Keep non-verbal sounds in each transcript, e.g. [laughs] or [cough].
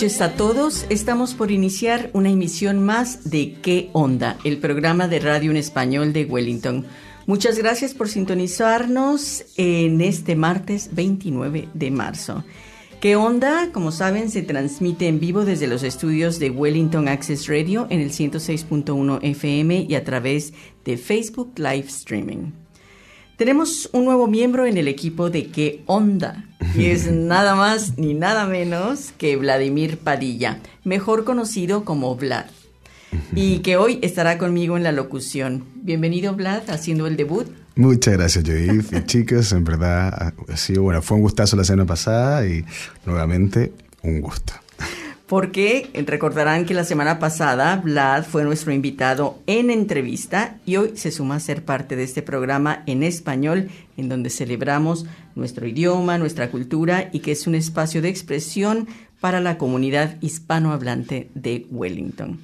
Noches a todos. Estamos por iniciar una emisión más de ¿Qué onda? El programa de radio en español de Wellington. Muchas gracias por sintonizarnos en este martes 29 de marzo. ¿Qué onda? Como saben, se transmite en vivo desde los estudios de Wellington Access Radio en el 106.1 FM y a través de Facebook Live Streaming. Tenemos un nuevo miembro en el equipo de ¿Qué onda? Y es [laughs] nada más ni nada menos que Vladimir Padilla, mejor conocido como Vlad. Y [laughs] que hoy estará conmigo en la locución. Bienvenido, Vlad, haciendo el debut. Muchas gracias, Judith. Y chicos, en verdad, ha sido, bueno, fue un gustazo la semana pasada y nuevamente un gusto porque recordarán que la semana pasada Vlad fue nuestro invitado en entrevista y hoy se suma a ser parte de este programa en español en donde celebramos nuestro idioma, nuestra cultura y que es un espacio de expresión para la comunidad hispanohablante de Wellington.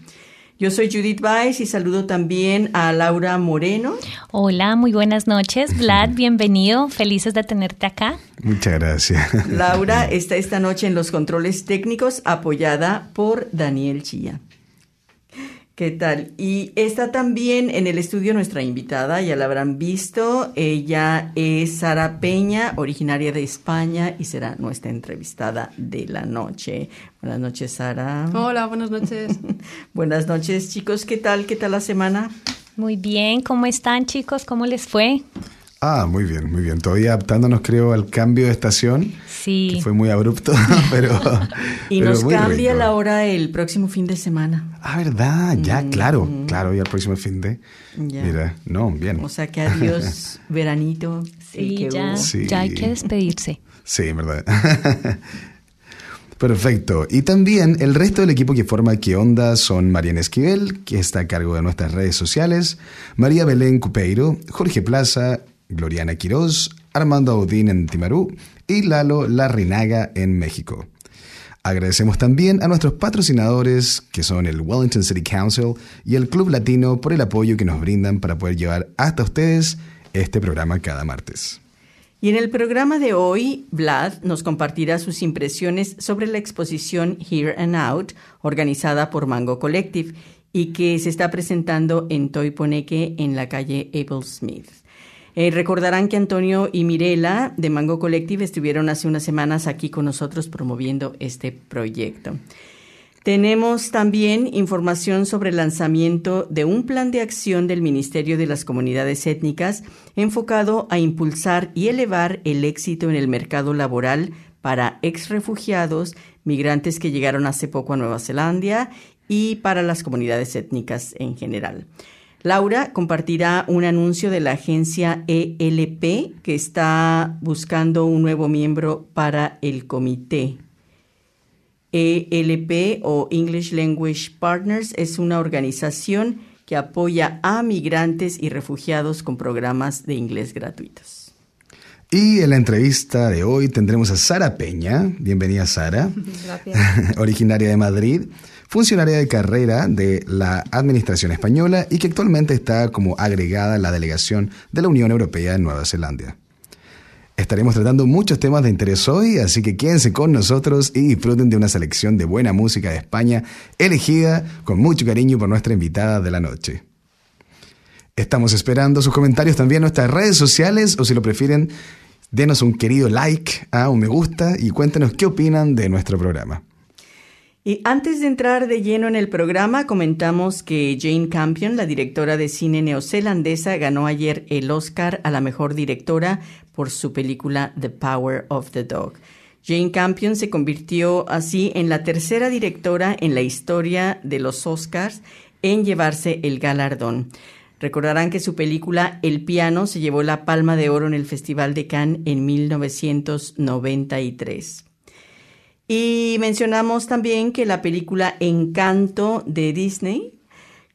Yo soy Judith Weiss y saludo también a Laura Moreno. Hola, muy buenas noches. Vlad, bienvenido. Felices de tenerte acá. Muchas gracias. Laura está esta noche en los controles técnicos apoyada por Daniel Chía. ¿Qué tal? Y está también en el estudio nuestra invitada, ya la habrán visto. Ella es Sara Peña, originaria de España y será nuestra entrevistada de la noche. Buenas noches, Sara. Hola, buenas noches. [laughs] buenas noches, chicos. ¿Qué tal? ¿Qué tal la semana? Muy bien. ¿Cómo están, chicos? ¿Cómo les fue? Ah, muy bien, muy bien. Todavía adaptándonos, creo, al cambio de estación. Sí. Que fue muy abrupto, [laughs] [laughs] pero. y nos cambia la hora el próximo fin de semana. Ah, ¿verdad? Ya, mm, claro, mm. claro, ya el próximo fin de. Ya. Mira, no, bien. O sea que adiós, [laughs] veranito. Sí, ya, sí. ya hay que despedirse. Sí, verdad. Perfecto. Y también el resto del equipo que forma ¿Qué onda? son Mariana Esquivel, que está a cargo de nuestras redes sociales, María Belén Cupeiro, Jorge Plaza, Gloriana Quiroz, Armando Audín en Timarú y Lalo Larrinaga en México. Agradecemos también a nuestros patrocinadores, que son el Wellington City Council y el Club Latino, por el apoyo que nos brindan para poder llevar hasta ustedes este programa cada martes. Y en el programa de hoy, Vlad nos compartirá sus impresiones sobre la exposición Here and Out, organizada por Mango Collective y que se está presentando en Toiponeque en la calle Abel Smith. Eh, recordarán que Antonio y Mirela de Mango Collective estuvieron hace unas semanas aquí con nosotros promoviendo este proyecto. Tenemos también información sobre el lanzamiento de un plan de acción del Ministerio de las Comunidades Étnicas enfocado a impulsar y elevar el éxito en el mercado laboral para ex refugiados, migrantes que llegaron hace poco a Nueva Zelanda y para las comunidades étnicas en general. Laura compartirá un anuncio de la agencia ELP que está buscando un nuevo miembro para el comité. ELP o English Language Partners es una organización que apoya a migrantes y refugiados con programas de inglés gratuitos. Y en la entrevista de hoy tendremos a Sara Peña. Bienvenida, Sara. Gracias. [laughs] Originaria de Madrid funcionaria de carrera de la Administración Española y que actualmente está como agregada a la delegación de la Unión Europea en Nueva Zelanda. Estaremos tratando muchos temas de interés hoy, así que quédense con nosotros y disfruten de una selección de buena música de España elegida con mucho cariño por nuestra invitada de la noche. Estamos esperando sus comentarios también en nuestras redes sociales o si lo prefieren, denos un querido like, a un me gusta y cuéntenos qué opinan de nuestro programa. Y antes de entrar de lleno en el programa, comentamos que Jane Campion, la directora de cine neozelandesa, ganó ayer el Oscar a la mejor directora por su película The Power of the Dog. Jane Campion se convirtió así en la tercera directora en la historia de los Oscars en llevarse el galardón. Recordarán que su película El piano se llevó la palma de oro en el Festival de Cannes en 1993. Y mencionamos también que la película Encanto de Disney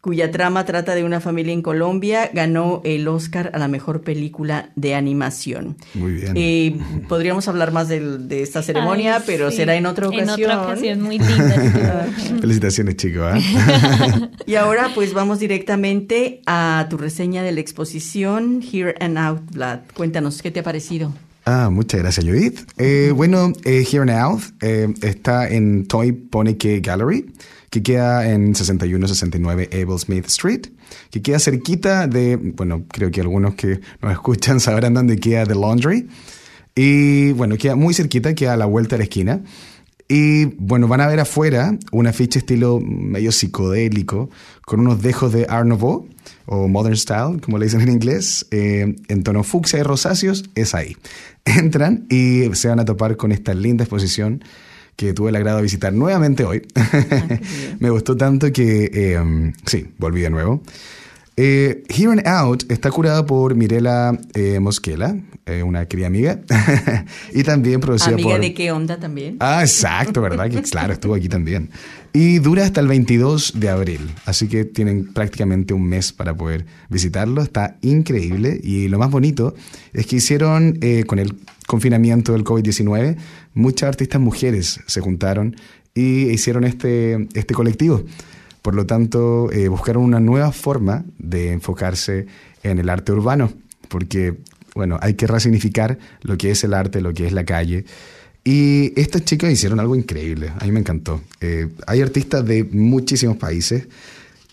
cuya trama trata de una familia en Colombia, ganó el Oscar a la mejor película de animación. Muy bien. Eh, podríamos hablar más de, esta ceremonia, pero será en otra ocasión. En otra ocasión, muy linda. [laughs] Felicitaciones, chicos. [laughs] ¿eh? y ahora pues vamos directamente a tu reseña de la exposición Here and Out Blood. Cuéntanos, ¿qué te ha parecido? Ah, muchas gracias, Judith. Eh, bueno, Here and Out está en Toy Ponique Gallery que queda en 6169 Abel Smith Street, que queda cerquita de, bueno, creo que algunos que nos [laughs] escuchan sabrán dónde queda The Laundry. Y bueno, queda muy cerquita, queda a la vuelta de la esquina. Y bueno, van a ver afuera un afiche estilo medio psicodélico, con unos dejos de Art Nouveau, o Modern Style, como le dicen en inglés, eh, en tono fucsia y rosáceos, es ahí. [laughs] Entran y se van a topar con esta linda exposición que tuve el agrado de visitar nuevamente hoy. [laughs] Ah, Me gustó tanto que, eh, sí, volví de nuevo. Eh, Here and Out está curada por Mirela eh, Mosquela, eh, una querida amiga, [laughs] y también producida ¿Amiga por... de qué onda también? Ah, exacto, ¿verdad? Que claro, estuvo aquí también. Y dura hasta el 22 de abril, así que tienen prácticamente un mes para poder visitarlo. Está increíble y lo más bonito es que hicieron con el confinamiento del COVID-19, muchas artistas mujeres se juntaron y hicieron este, este colectivo. Por lo tanto, eh, buscaron una nueva forma de enfocarse en el arte urbano, porque, bueno, hay que resignificar lo que es el arte, lo que es la calle. Y estos chicos hicieron algo increíble, a mí me encantó. Eh, hay artistas de muchísimos países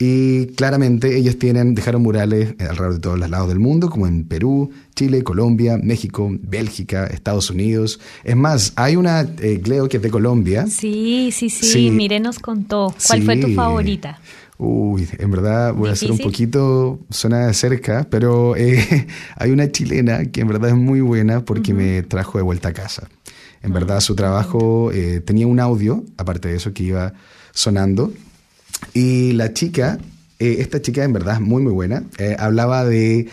y claramente ellos tienen, dejaron murales alrededor de todos los lados del mundo, como en Perú, Chile, Colombia, México, Bélgica, Estados Unidos. Es más, hay una eh, Cleo que es de Colombia. Sí, sí, sí, Mire nos contó. ¿Cuál fue tu favorita? Uy, en verdad voy a hacer un poquito, suena de cerca, pero eh, [laughs] hay una chilena que en verdad es muy buena porque me trajo de vuelta a casa. En verdad ah, su trabajo eh, tenía un audio, aparte de eso, que iba sonando y la chica, eh, esta chica en verdad muy, muy buena, eh, hablaba de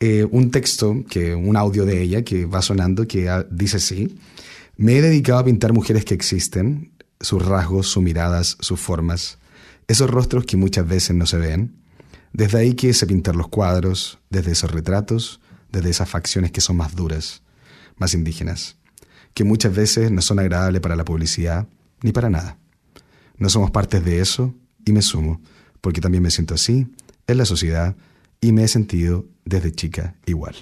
eh, un texto, que, un audio de ella que va sonando, que dice así, me he dedicado a pintar mujeres que existen, sus rasgos, sus miradas, sus formas, esos rostros que muchas veces no se ven. Desde ahí quise pintar los cuadros, desde esos retratos, desde esas facciones que son más duras, más indígenas, que muchas veces no son agradables para la publicidad ni para nada. No somos partes de eso y me sumo, porque también me siento así en la sociedad y me he sentido desde chica igual.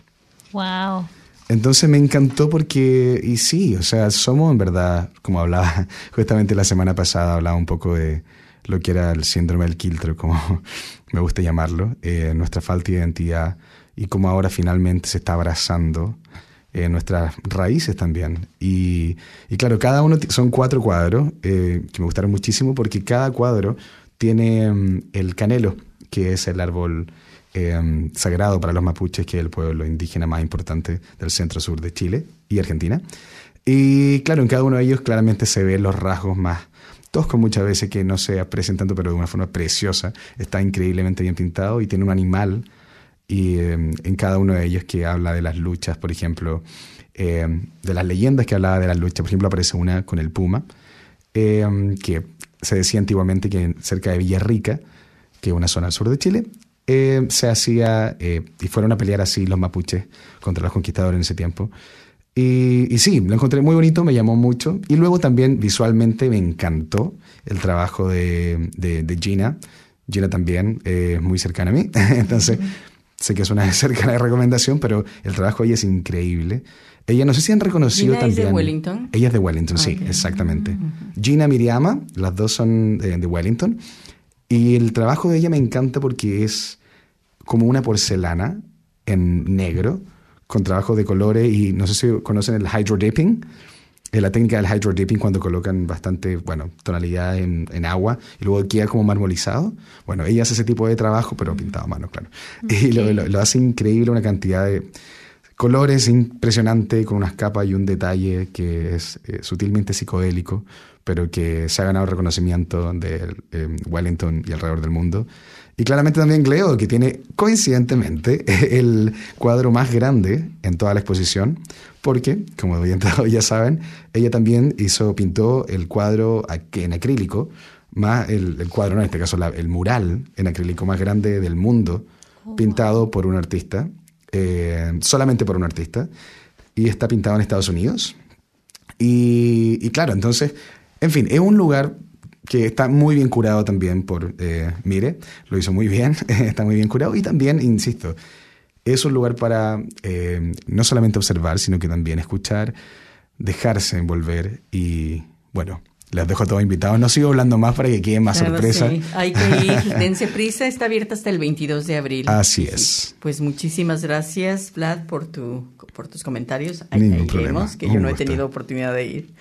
Wow. Entonces me encantó porque, y sí, o sea, somos en verdad, como hablaba [laughs] justamente la semana pasada, hablaba un poco de lo que era el síndrome del quiltro, como [laughs] me gusta llamarlo, eh, nuestra falta de identidad y cómo ahora finalmente se está abrazando eh, nuestras raíces también. Y, y, claro, cada uno son cuatro cuadros eh, que me gustaron muchísimo porque cada cuadro tiene mm, el canelo, que es el árbol eh, sagrado para los mapuches, que es el pueblo indígena más importante del centro-sur de Chile y Argentina. Y claro, en cada uno de ellos claramente se ven los rasgos más toscos muchas veces que no se aprecian tanto, pero de una forma preciosa. Está increíblemente bien pintado y tiene un animal y eh, en cada uno de ellos que habla de las luchas, por ejemplo, eh, de las leyendas que hablaba de las luchas. Por ejemplo, aparece una con el puma, que se decía antiguamente que cerca de Villarrica, que es una zona al sur de Chile, eh, se hacía, eh, y fueron a pelear así los mapuches contra los conquistadores en ese tiempo. Y, sí, lo encontré muy bonito, me llamó mucho. Y luego también visualmente me encantó el trabajo de, de, Gina. Gina también eh, es muy cercana a mí, [laughs] entonces sé que es una [laughs] cercana recomendación, pero el trabajo ahí es increíble. Ella, no sé si han reconocido Gina también. es de Wellington? Ella es de Wellington, sí, exactamente. Gina Miriama, las dos son de, Wellington. Y el trabajo de ella me encanta porque es como una porcelana en negro, con trabajo de colores. Y no sé si conocen el hydrodipping. Eh, la técnica del hydrodipping cuando colocan bastante, bueno, tonalidad en, en, agua y luego queda como marmolizado. Bueno, ella hace ese tipo de trabajo, pero pintado a mano, claro. [laughs] Y lo, lo hace increíble una cantidad de colores impresionante, con unas capas y un detalle que es eh, sutilmente psicodélico, pero que se ha ganado reconocimiento de eh, Wellington y alrededor del mundo. Y claramente también Cleo, que tiene coincidentemente [laughs] el cuadro más grande en toda la exposición, porque, como ya saben, ella también hizo, pintó el cuadro en acrílico, más el, cuadro, no, en este caso el mural en acrílico más grande del mundo, oh, pintado por un artista, eh, solamente por un artista, y está pintado en Estados Unidos. Y, claro, entonces, en fin, es un lugar que está muy bien curado también por eh, Mire, lo hizo muy bien, [laughs] está muy bien curado y también, insisto, es un lugar para eh, no solamente observar, sino que también escuchar, dejarse envolver y, bueno, les dejo a todos invitados. No sigo hablando más para que queden más sorpresas. Hay que ir, [laughs] dense prisa, está abierta hasta el 22 de abril. Así es. Pues muchísimas gracias, Vlad, por, tu, por tus comentarios. Ahí, Ningún problema. que yo no he tenido oportunidad de ir.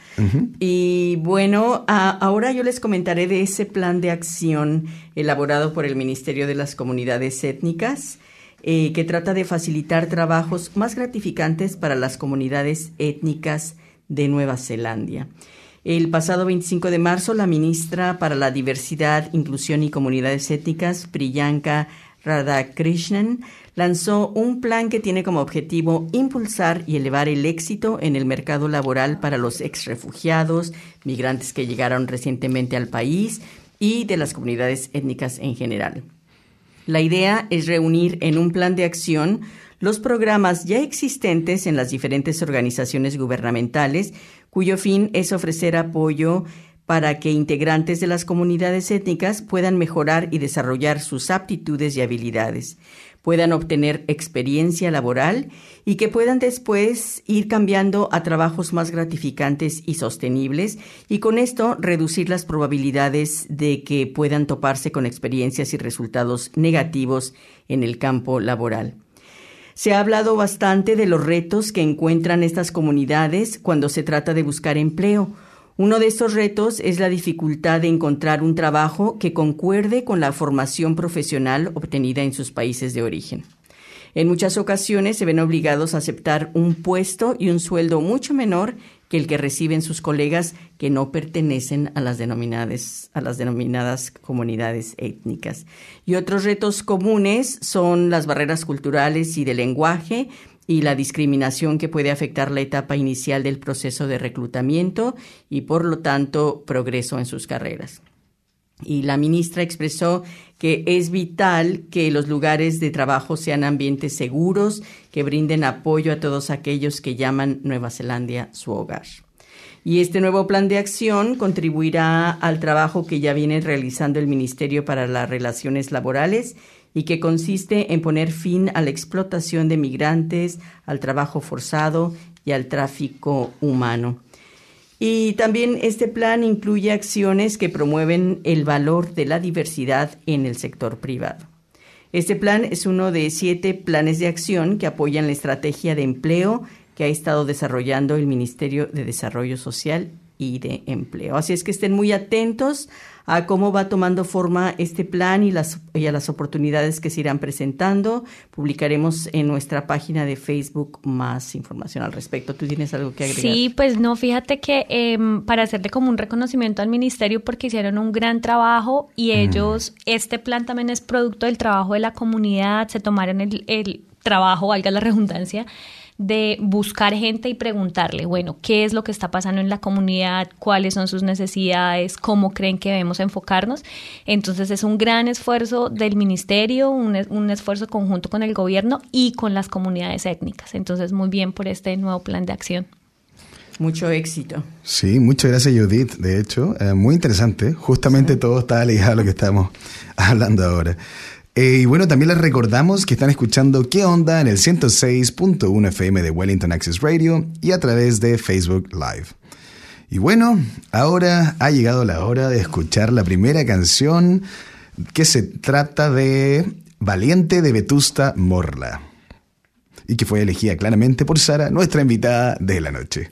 Y bueno, ahora yo les comentaré de ese plan de acción elaborado por el Ministerio de las Comunidades Étnicas. Eh, que trata de facilitar trabajos más gratificantes para las comunidades étnicas de Nueva Zelanda. El pasado 25 de marzo, la ministra para la Diversidad, Inclusión y Comunidades Étnicas, Priyanka Radhakrishnan, lanzó un plan que tiene como objetivo impulsar y elevar el éxito en el mercado laboral para los exrefugiados, migrantes que llegaron recientemente al país y de las comunidades étnicas en general. La idea es reunir en un plan de acción los programas ya existentes en las diferentes organizaciones gubernamentales cuyo fin es ofrecer apoyo para que integrantes de las comunidades étnicas puedan mejorar y desarrollar sus aptitudes y habilidades, puedan obtener experiencia laboral y que puedan después ir cambiando a trabajos más gratificantes y sostenibles y con esto reducir las probabilidades de que puedan toparse con experiencias y resultados negativos en el campo laboral. Se ha hablado bastante de los retos que encuentran estas comunidades cuando se trata de buscar empleo. Uno de estos retos es la dificultad de encontrar un trabajo que concuerde con la formación profesional obtenida en sus países de origen. En muchas ocasiones se ven obligados a aceptar un puesto y un sueldo mucho menor que el que reciben sus colegas que no pertenecen a las denominadas, a las denominadas comunidades étnicas. Y otros retos comunes son las barreras culturales y de lenguaje y la discriminación que puede afectar la etapa inicial del proceso de reclutamiento y por lo tanto progreso en sus carreras. Y la ministra expresó que es vital que los lugares de trabajo sean ambientes seguros, que brinden apoyo a todos aquellos que llaman Nueva Zelanda su hogar. Y este nuevo plan de acción contribuirá al trabajo que ya viene realizando el Ministerio para las Relaciones Laborales y que consiste en poner fin a la explotación de migrantes, al trabajo forzado y al tráfico humano. Y también este plan incluye acciones que promueven el valor de la diversidad en el sector privado. Este plan es uno de siete planes de acción que apoyan la estrategia de empleo que ha estado desarrollando el Ministerio de Desarrollo Social y de Empleo. Así es que estén muy atentos a cómo va tomando forma este plan y, las, a las oportunidades que se irán presentando. Publicaremos en nuestra página de Facebook más información al respecto. ¿Tú tienes algo que agregar? Sí, pues no, fíjate que em, para hacerle como un reconocimiento al ministerio porque hicieron un gran trabajo y ellos, este plan también es producto del trabajo de la comunidad, se tomaron el, el trabajo, valga la redundancia, de buscar gente y preguntarle, bueno, ¿qué es lo que está pasando en la comunidad? ¿Cuáles son sus necesidades? ¿Cómo creen que debemos enfocarnos? Entonces es un gran esfuerzo del ministerio, un, un esfuerzo conjunto con el gobierno y con las comunidades étnicas. Entonces muy bien por este nuevo plan de acción. Mucho éxito. Sí, muchas gracias Judith. De hecho, eh, muy interesante. Justamente todo está ligado a lo que estamos [laughs] hablando ahora. Eh, y bueno, también les recordamos que están escuchando ¿Qué onda? en el 106.1 FM de Wellington Access Radio y a través de Facebook Live. Y bueno, ahora ha llegado la hora de escuchar la primera canción que se trata de Valiente de Vetusta Morla y que fue elegida claramente por Sara, nuestra invitada de la noche.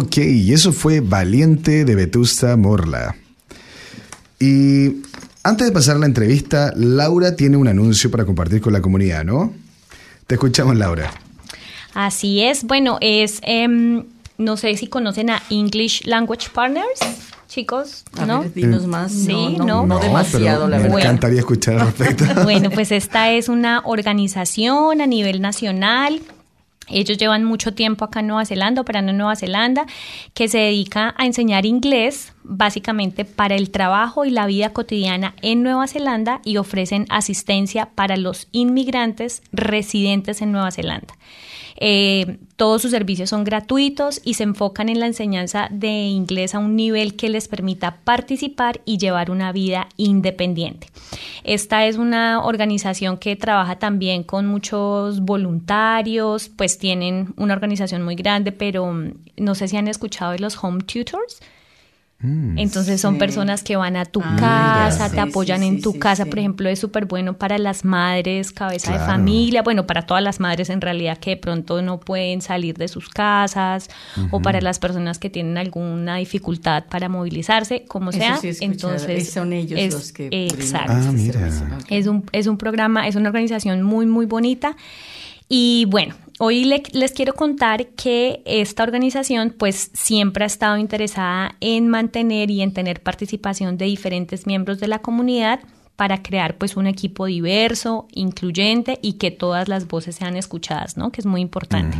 Ok, y eso fue Valiente de Vetusta Morla. Y antes de pasar a la entrevista, Laura tiene un anuncio para compartir con la comunidad, ¿no? Te escuchamos, Laura. Así es. Bueno, es, em, no sé si conocen a English Language Partners, chicos, A ¿no? ver, dinos más. Sí, no, no. no, no demasiado, pero la me verdad. encantaría escuchar al respecto. Bueno, pues esta es una organización a nivel nacional. Ellos llevan mucho tiempo acá en Nueva Zelanda, operando en Nueva Zelanda, que se dedica a enseñar inglés básicamente para el trabajo y la vida cotidiana en Nueva Zelanda y ofrecen asistencia para los inmigrantes residentes en Nueva Zelanda. Eh, todos sus servicios son gratuitos y se enfocan en la enseñanza de inglés a un nivel que les permita participar y llevar una vida independiente. Esta es una organización que trabaja también con muchos voluntarios, pues tienen una organización muy grande, pero mm, no sé si han escuchado de los home tutors. Entonces son sí. personas que van a tu Ah, casa, mira. te Sí, apoyan sí, en tu sí, casa, sí. por ejemplo, es súper bueno para las madres, cabeza de familia, bueno, para todas las madres en realidad que de pronto no pueden salir de sus casas o para las personas que tienen alguna dificultad para movilizarse, como Eso sea. Entonces, son ellos es- los que exacto. Ah, este mira. es un, es un programa, es una organización muy, muy bonita. Y bueno, hoy le- les quiero contar que esta organización pues siempre ha estado interesada en mantener y en tener participación de diferentes miembros de la comunidad para crear pues un equipo diverso, incluyente y que todas las voces sean escuchadas, ¿no? Que es muy importante.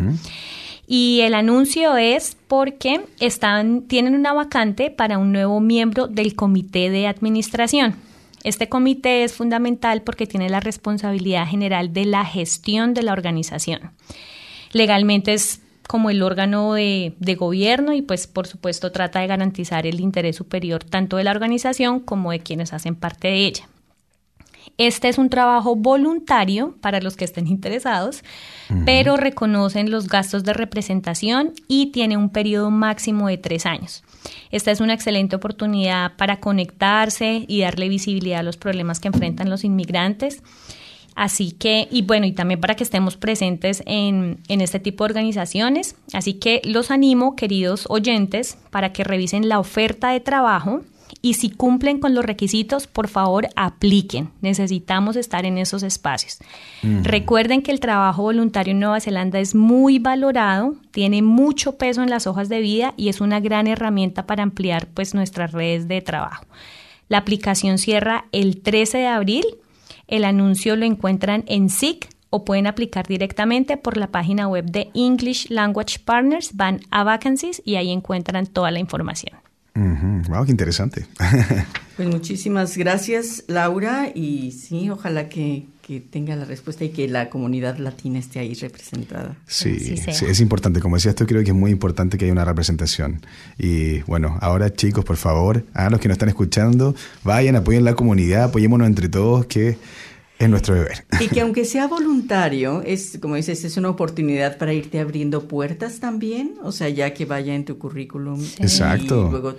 Y el anuncio es porque están, tienen una vacante para un nuevo miembro del comité de administración. Este comité es fundamental porque tiene la responsabilidad general de la gestión de la organización. Legalmente es como el órgano de, gobierno y pues por supuesto trata de garantizar el interés superior tanto de la organización como de quienes hacen parte de ella. Este es un trabajo voluntario para los que estén interesados, pero reconocen los gastos de representación y tiene un periodo máximo de tres años. Esta es una excelente oportunidad para conectarse y darle visibilidad a los problemas que enfrentan los inmigrantes. Así que, y bueno, y también para que estemos presentes en, en este tipo de organizaciones. Así que los animo, queridos oyentes, para que revisen la oferta de trabajo y si cumplen con los requisitos, por favor, apliquen. Necesitamos estar en esos espacios. Recuerden que el trabajo voluntario en Nueva Zelanda es muy valorado, tiene mucho peso en las hojas de vida y es una gran herramienta para ampliar pues nuestras redes de trabajo. La aplicación cierra el 13 de abril. El anuncio lo encuentran en SIC o pueden aplicar directamente por la página web de English Language Partners, van a Vacancies y ahí encuentran toda la información. Wow, qué interesante. [laughs] Pues muchísimas gracias, Laura, y sí, ojalá que, que tenga la respuesta y que la comunidad latina esté ahí representada. Sí, sí, es importante. Como decías tú, creo que es muy importante que haya una representación. Y bueno, ahora chicos, por favor, a los que nos están escuchando, vayan, apoyen la comunidad, apoyémonos entre todos, que es nuestro deber. Y que aunque sea voluntario, es como dices, es una oportunidad para irte abriendo puertas también, o sea, ya que vaya en tu currículum. Exacto. Y luego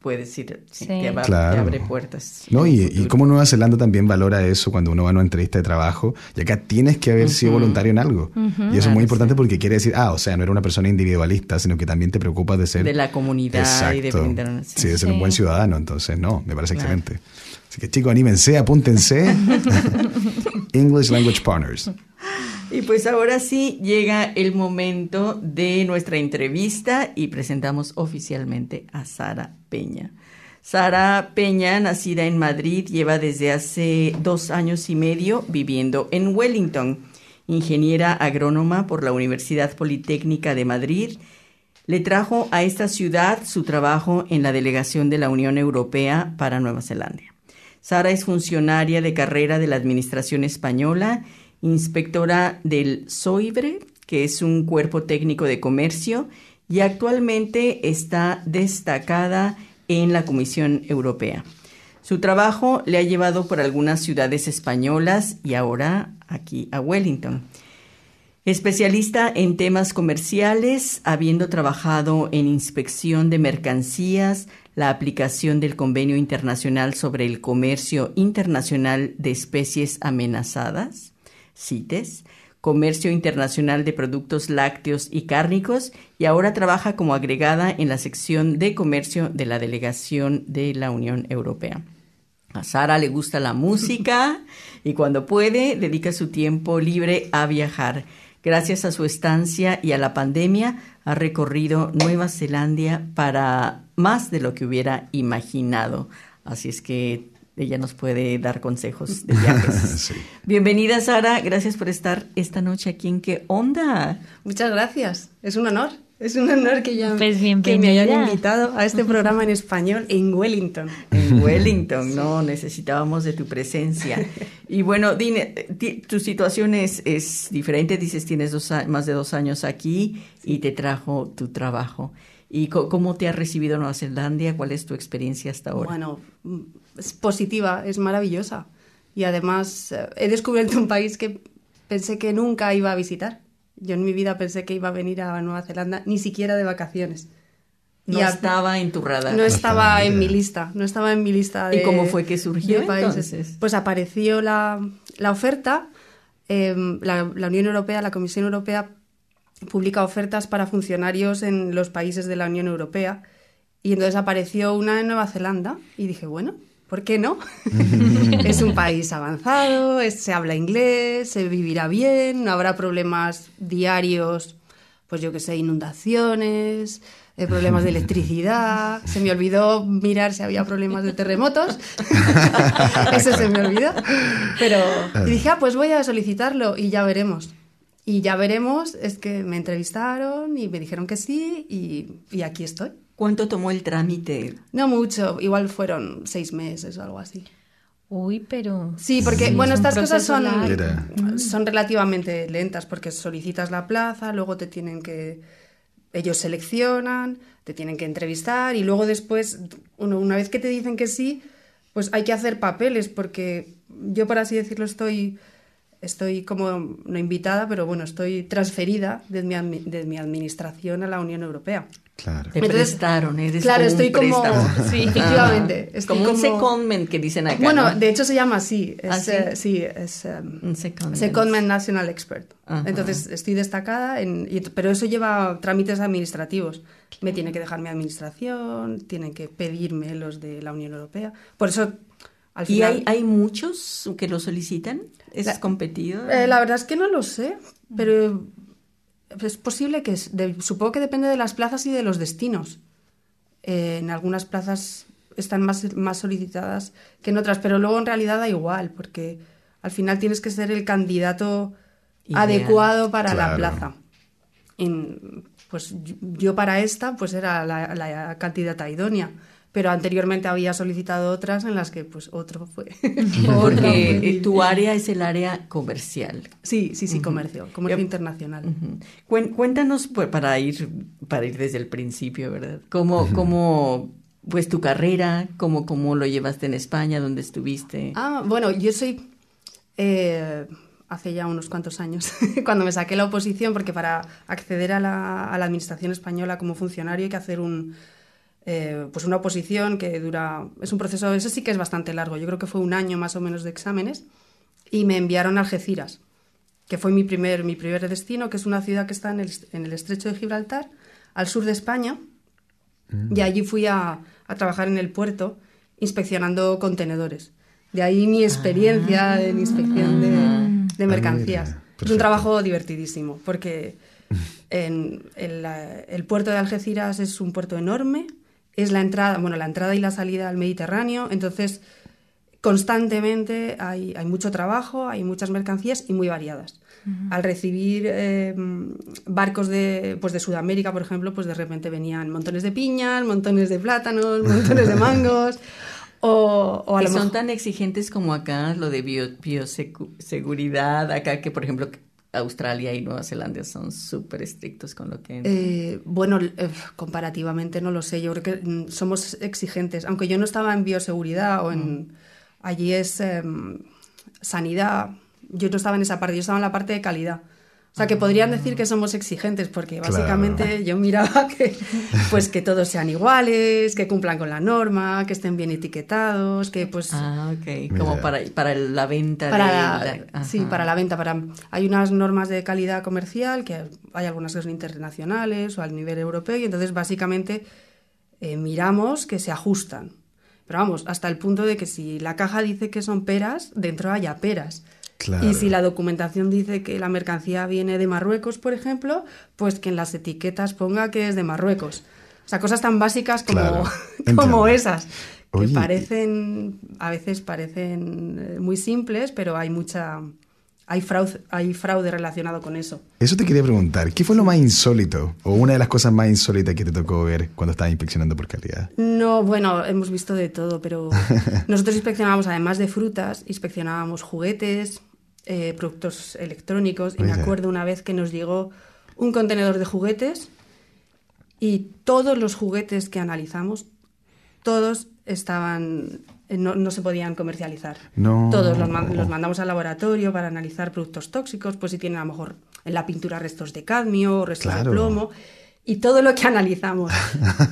puedes ir, sí, te, te Claro. abre puertas. No, y, y cómo Nueva Zelanda también valora eso cuando uno va a una entrevista de trabajo, y acá tienes que haber sido voluntario en algo. Y eso es muy importante sí. porque quiere decir, ah, o sea, no era una persona individualista, sino que también te preocupas de ser... De la comunidad y de Exacto. brindar una- Sí, de ser un buen ciudadano, entonces, no, me parece Claro. excelente. Así que chicos, anímense, apúntense. [laughs] English Language Partners. Y pues ahora sí llega el momento de nuestra entrevista y presentamos oficialmente a Sara Peña. Sara Peña, nacida en Madrid, lleva desde hace dos años y medio viviendo en Wellington. Ingeniera agrónoma por la Universidad Politécnica de Madrid, le trajo a esta ciudad su trabajo en la delegación de la Unión Europea para Nueva Zelanda. Sara es funcionaria de carrera de la Administración Española, inspectora del SOIBRE, que es un cuerpo técnico de comercio, y actualmente está destacada en la Comisión Europea. Su trabajo le ha llevado por algunas ciudades españolas y ahora aquí a Wellington. Especialista en temas comerciales, habiendo trabajado en inspección de mercancías, la aplicación del Convenio Internacional sobre el Comercio Internacional de Especies Amenazadas, CITES, Comercio Internacional de Productos Lácteos y Cárnicos y ahora trabaja como agregada en la sección de comercio de la delegación de la Unión Europea. A Sara le gusta la música [laughs] y cuando puede dedica su tiempo libre a viajar. Gracias a su estancia y a la pandemia ha recorrido Nueva Zelanda para más de lo que hubiera imaginado. Así es que ella nos puede dar consejos de viajes. [laughs] Sí. Bienvenida Sara, gracias por estar esta noche aquí en ¿Qué onda? Muchas gracias. Es un honor. Es un honor que, ya, Pues que me hayan invitado a este programa en español en Wellington. [laughs] En Wellington, no, necesitábamos de tu presencia. Y bueno, dime, ti- tu situación es, es diferente, dices tienes dos, más de dos años aquí y te trajo tu trabajo. ¿Y cómo te ha recibido Nueva Zelanda? ¿Cuál es tu experiencia hasta ahora? Bueno, mm, es positiva, es maravillosa. Y además eh, he descubierto un país que pensé que nunca iba a visitar. Yo en mi vida pensé que iba a venir a Nueva Zelanda, ni siquiera de vacaciones. no y a- estaba en tu radar. No estaba en mi lista, no estaba en mi lista ¿Y de cómo fue que surgió entonces? Pues apareció la, la oferta, eh, la, la Unión Europea, la Comisión Europea publica ofertas para funcionarios en los países de la Unión Europea y entonces apareció una en Nueva Zelanda y dije, bueno, ¿por qué no? [laughs] es un país avanzado, es- se habla inglés, se vivirá bien, no habrá problemas diarios, pues yo que sé, inundaciones, eh, problemas de electricidad. Se me olvidó mirar si había problemas de terremotos. [laughs] Eso se me olvidó. Pero y dije, ah, pues voy a solicitarlo y ya veremos. Y ya veremos, es que me entrevistaron y me dijeron que sí y, y aquí estoy. ¿Cuánto tomó el trámite? No mucho, igual fueron seis meses o algo así. Uy, pero... Sí, porque Sí, bueno, es estas cosas son, son relativamente lentas porque solicitas la plaza, luego te tienen que, ellos seleccionan, te tienen que entrevistar y luego después, uno, una vez que te dicen que sí, pues hay que hacer papeles porque yo, por así decirlo, estoy, estoy como, no invitada, pero bueno, estoy transferida de mi, de mi administración a la Unión Europea. Claro. Te Entonces, prestaron, eres claro, como un estoy como- préstamo. [laughs] sí, efectivamente, Ah, estoy como un como- secondment que dicen acá. Bueno, ¿no? de hecho se llama así, es, ¿Ah, sí? eh, sí, es... em, Un secondment. Secondment National Expert. Ajá. Entonces estoy destacada, en, y- pero eso lleva trámites administrativos. Me tiene que dejar mi administración, tienen que pedirme los de la Unión Europea. Por eso, al ¿Y final... hay, hay muchos que lo solicitan? ¿Es La- competido? Eh, la verdad es que no lo sé, pero es posible que... es- de- supongo que depende de las plazas y de los destinos. Eh, en algunas plazas están más, más solicitadas que en otras, pero luego en realidad da igual, porque al final tienes que ser el candidato Ideal. adecuado para la Claro. plaza. En- pues yo- yo para esta pues era la, la candidata idónea, pero anteriormente había solicitado otras en las que pues otro fue. [laughs] Porque eh, tu área es el área comercial. Sí, sí, sí, comercio, comercio Yo- internacional. Cuéntanos pues, para ir para ir desde el principio, ¿verdad? ¿Cómo, cómo pues tu carrera, cómo, cómo lo llevaste en España, dónde estuviste? Ah, bueno, yo soy eh, hace ya unos cuantos años, [laughs] cuando me saqué la oposición, porque para acceder a la, a la administración española como funcionario hay que hacer un eh, pues una oposición que dura, es un proceso, eso sí que es bastante largo, yo creo que fue un año más o menos de exámenes, y me enviaron a Algeciras, que fue mi primer, mi primer destino, que es una ciudad que está en el, en el estrecho de Gibraltar, al sur de España, y allí fui a, a trabajar en el puerto inspeccionando contenedores. De ahí mi experiencia en inspección de, de mercancías. es un trabajo divertidísimo porque [laughs] en, en la- el puerto de Algeciras es un puerto enorme, es la entrada, bueno, la entrada y la salida al Mediterráneo, entonces constantemente hay, hay mucho trabajo, hay muchas mercancías y muy variadas. Al recibir eh, barcos de, pues de Sudamérica, por ejemplo, pues de repente venían montones de piñas, montones de plátanos, [laughs] montones de mangos. O, o a ¿Y lo son mejor- tan exigentes como acá lo de bio, bioseguridad? Acá que, por ejemplo, Australia y Nueva Zelanda son súper estrictos con lo que... Eh, bueno, eh, comparativamente no lo sé. Yo creo que mm, somos exigentes. Aunque yo no estaba en bioseguridad o en. Allí es em, sanidad. Yo no estaba en esa parte, yo estaba en la parte de calidad. O sea, que podrían decir que somos exigentes porque básicamente yo miraba [laughs] que, pues, que todos sean iguales, que cumplan con la norma, que estén bien etiquetados, que pues... Ah, ok. Como para, para la venta. Para sí, para la venta. Para, hay unas normas de calidad comercial que hay algunas que son internacionales o al nivel europeo y entonces básicamente eh, miramos que se ajustan. Pero vamos, hasta el punto de que si la caja dice que son peras, dentro haya peras. Y si la documentación dice que la mercancía viene de Marruecos, por ejemplo, pues que en las etiquetas ponga que es de Marruecos. O sea, cosas tan básicas como, [laughs] como esas, que parecen, a veces parecen eh, muy simples, pero hay mucha... Hay fraude, hay fraude relacionado con eso. Eso te quería preguntar. ¿Qué fue lo más insólito o una de las cosas más insólitas que te tocó ver cuando estabas inspeccionando por calidad? No, bueno, hemos visto de todo, pero [laughs] nosotros inspeccionábamos, además de frutas, inspeccionábamos juguetes, eh, productos electrónicos. Y me acuerdo una vez que nos llegó un contenedor de juguetes y todos los juguetes que analizamos, todos estaban eh, no, se podían comercializar. Todos los, los, mandamos al laboratorio para analizar productos tóxicos, pues si tienen a lo mejor en la pintura restos de cadmio, restos de plomo y todo lo que analizamos.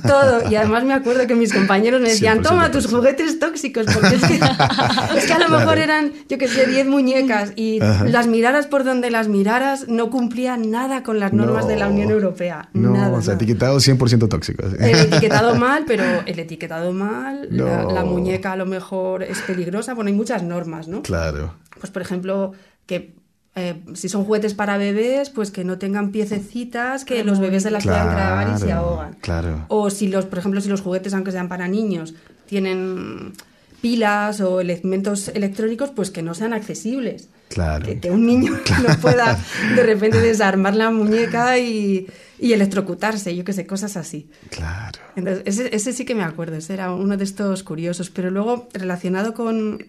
Todo. Y además me acuerdo que mis compañeros me decían, toma tus juguetes tóxicos, porque es que, [laughs] a lo mejor eran, yo que sé, 10 muñecas y las miraras por donde las miraras no cumplían nada con las normas de la Unión Europea. No, nada, o sea, etiquetado 100% tóxico. El etiquetado [laughs] mal, pero el etiquetado mal, la, la muñeca a lo mejor es peligrosa, bueno, hay muchas normas, ¿no? Claro. Pues por ejemplo, que eh, si son juguetes para bebés, pues que no tengan piececitas que los bebés de la puedan grabar y se ahogan. Claro. O si los, por ejemplo, si los juguetes, aunque sean para niños, tienen pilas o elementos electrónicos, pues que no sean accesibles. Claro. Que, un niño [laughs] no pueda de repente desarmar la muñeca y, electrocutarse, yo qué sé, cosas así. Claro. Entonces, ese, ese sí que me acuerdo, ese era uno de estos curiosos. Pero luego, relacionado con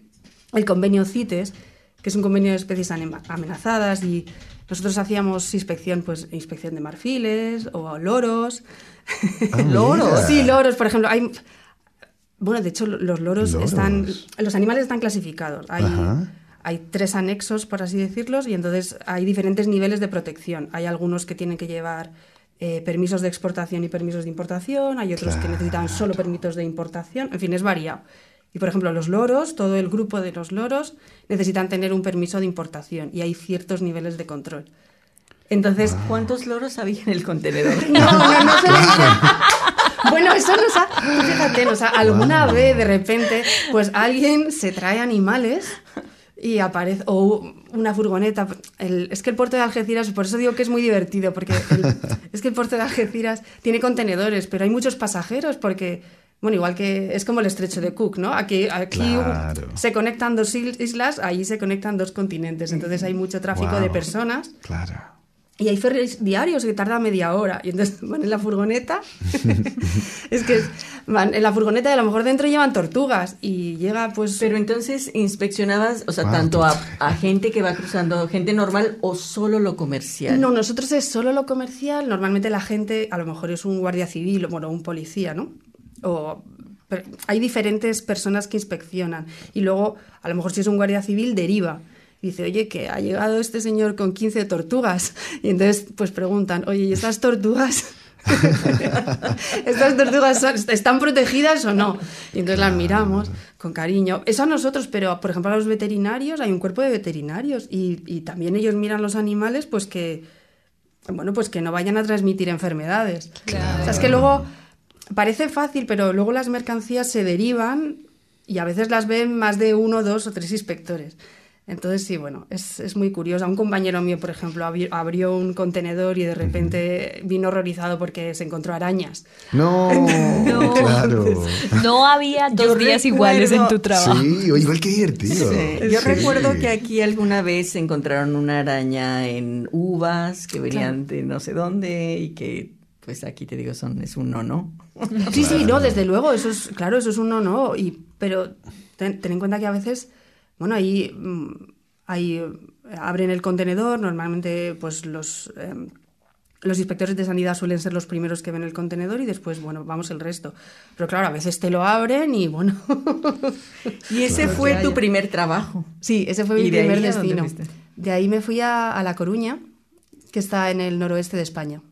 el convenio CITES, que es un convenio de especies amenazadas y nosotros hacíamos inspección, pues inspección de marfiles o loros. Ah, [laughs] ¿Loros? Sí, loros, por ejemplo. Hay, bueno, de hecho, los loros, están. Los animales están clasificados. Hay, hay tres anexos, por así decirlos, y entonces hay diferentes niveles de protección. Hay algunos que tienen que llevar eh, permisos de exportación y permisos de importación, hay otros que necesitan solo permisos de importación, en fin, es variado. Y por ejemplo, los loros, todo el grupo de los loros necesitan tener un permiso de importación y hay ciertos niveles de control. Entonces, ¿cuántos loros había en el contenedor? [laughs] No, no, no. [laughs] bueno, eso nos ha, fíjate, nos alguna vez de repente, pues alguien se trae animales y aparece, o una furgoneta. es que el puerto de Algeciras, por eso digo que es muy divertido, porque es que el puerto de Algeciras tiene contenedores, pero hay muchos pasajeros, porque bueno, igual que es como el estrecho de Cook, ¿no? Aquí, aquí se conectan dos islas, ahí se conectan dos continentes. Entonces hay mucho tráfico de personas. Claro. Y hay ferries diarios que tarda media hora. Y entonces [laughs] van en la furgoneta. [laughs] es que van en la furgoneta y a lo mejor dentro llevan tortugas. Y llega pues. Pero entonces inspeccionabas, o sea, tanto a, a, gente que va cruzando, gente normal o solo lo comercial. No, nosotros es solo lo comercial. Normalmente la gente, a lo mejor es un guardia civil, bueno, un policía, ¿no? O hay diferentes personas que inspeccionan y luego a lo mejor si es un guardia civil deriva dice, oye, que ha llegado este señor con 15 tortugas. Y entonces, pues preguntan, oye, ¿y estas tortugas? [laughs] ¿Estas tortugas están protegidas o no? Y entonces las miramos con cariño. Eso a nosotros, pero por ejemplo a los veterinarios, hay un cuerpo de veterinarios y, y también ellos miran los animales, pues que, bueno, pues que no vayan a transmitir enfermedades. O sea, es que luego parece fácil, pero luego las mercancías se derivan y a veces las ven más de uno, dos o tres inspectores. Entonces, sí, bueno, es, es, muy curioso. Un compañero mío, por ejemplo, abrió un contenedor y de repente vino horrorizado porque se encontró arañas. No, [laughs] no claro. No había dos días iguales en tu trabajo. Sí, igual que divertido. Yo recuerdo que aquí alguna vez se encontraron una araña en uvas que venían de no sé dónde y que pues aquí te digo, son, es un no, no. Sí, sí, no, desde luego, eso es, claro, eso es un no, no. Y, pero ten, en cuenta que a veces, bueno, ahí, mm, ahí abren el contenedor, normalmente pues los, em, los inspectores de sanidad suelen ser los primeros que ven el contenedor y después, bueno, vamos el resto. Pero claro, a veces te lo abren y bueno. y ese fue tu primer trabajo. Sí, ese fue mi primer destino. De ahí me fui a, a La Coruña que está en el noroeste de España.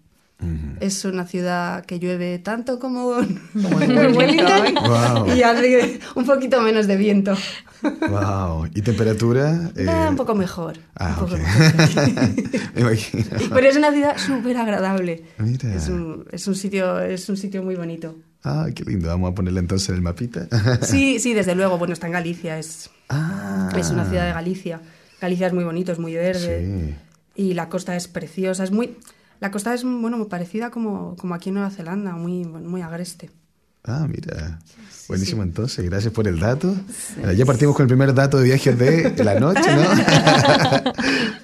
Es una ciudad que llueve tanto como, en Wellington Wow. y hace un poquito menos de viento. Wow. ¿Y temperatura? Eh, Eh, un poco mejor. Ah, un poco ok. mejor. [laughs] [laughs] Pero es una ciudad súper agradable. Mira. Es un, es, un sitio, es un sitio muy bonito. Ah, qué lindo. Vamos a ponerle entonces en el mapita. [laughs] Sí, sí, desde luego. Bueno, está en Galicia. Es, Ah. es una ciudad de Galicia. Galicia es muy bonito, es muy verde. Sí. Y la costa es preciosa. Es muy, la costa es bueno, muy parecida como, como aquí en Nueva Zelanda, muy, muy agreste. Ah, mira. Buenísimo entonces, gracias por el dato. Ya partimos con el primer dato de viajes de la noche, ¿no?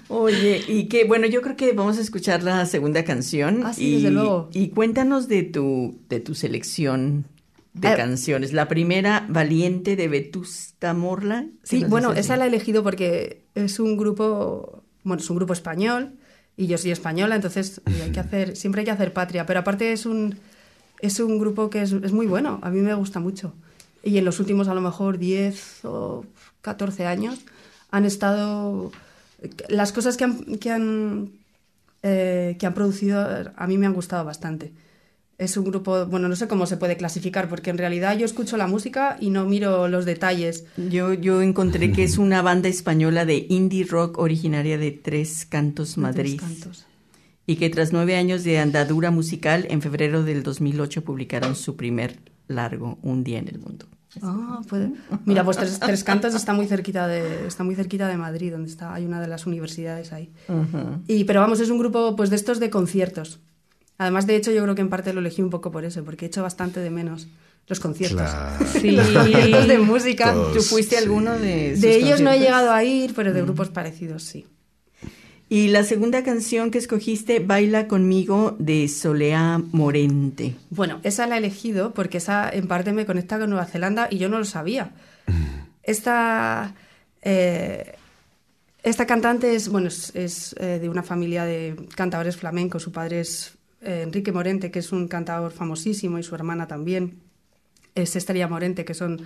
[laughs] Oye, y que bueno, yo creo que vamos a escuchar la segunda canción. Ah, sí, y, desde luego. Y cuéntanos de tu, de tu selección de Eh, canciones. La primera, Valiente de Vetusta Morla. Sí, ¿Se nos bueno, esa la he elegido porque es un grupo, bueno, es un grupo español y yo soy española, entonces hay que [laughs] hacer, siempre hay que hacer patria, pero aparte es un, es un grupo que es, es muy bueno, a mí me gusta mucho. Y en los últimos a lo mejor 10 o 14 años han estado, las cosas que han, que han, eh, que han producido a mí me han gustado bastante. Es un grupo, bueno, no sé cómo se puede clasificar, porque en realidad yo escucho la música y no miro los detalles. Yo, yo encontré que es [laughs] una banda española de indie rock originaria de Tres Cantos, Madrid. Tres cantos. Y que tras nueve años de andadura musical, en febrero del 2008 publicaron su primer largo, Un día en el mundo. Ah, puede. Mira, pues tres, Tres Cantos está muy cerquita de está muy cerquita de Madrid, donde está hay una de las universidades ahí. Y pero vamos, es un grupo pues de estos de conciertos. Además, de hecho, yo creo que en parte lo elegí un poco por eso, porque he hecho bastante de menos los conciertos. Claro. Sí. [laughs] Los conciertos [laughs] de música. Todos. ¿Tú fuiste sí. alguno de sus De ellos no he conciertos? llegado a ir, pero de grupos parecidos sí. Y la segunda canción que escogiste, Baila conmigo, de Soleá Morente. Bueno, esa la he elegido porque esa en parte me conecta con Nueva Zelanda y yo no lo sabía. Esta, eh, esta cantante es, bueno, es, es, eh, de una familia de cantadores flamencos. Su padre es eh, Enrique Morente, que es un cantador famosísimo, y su hermana también es Estrella Morente, que son,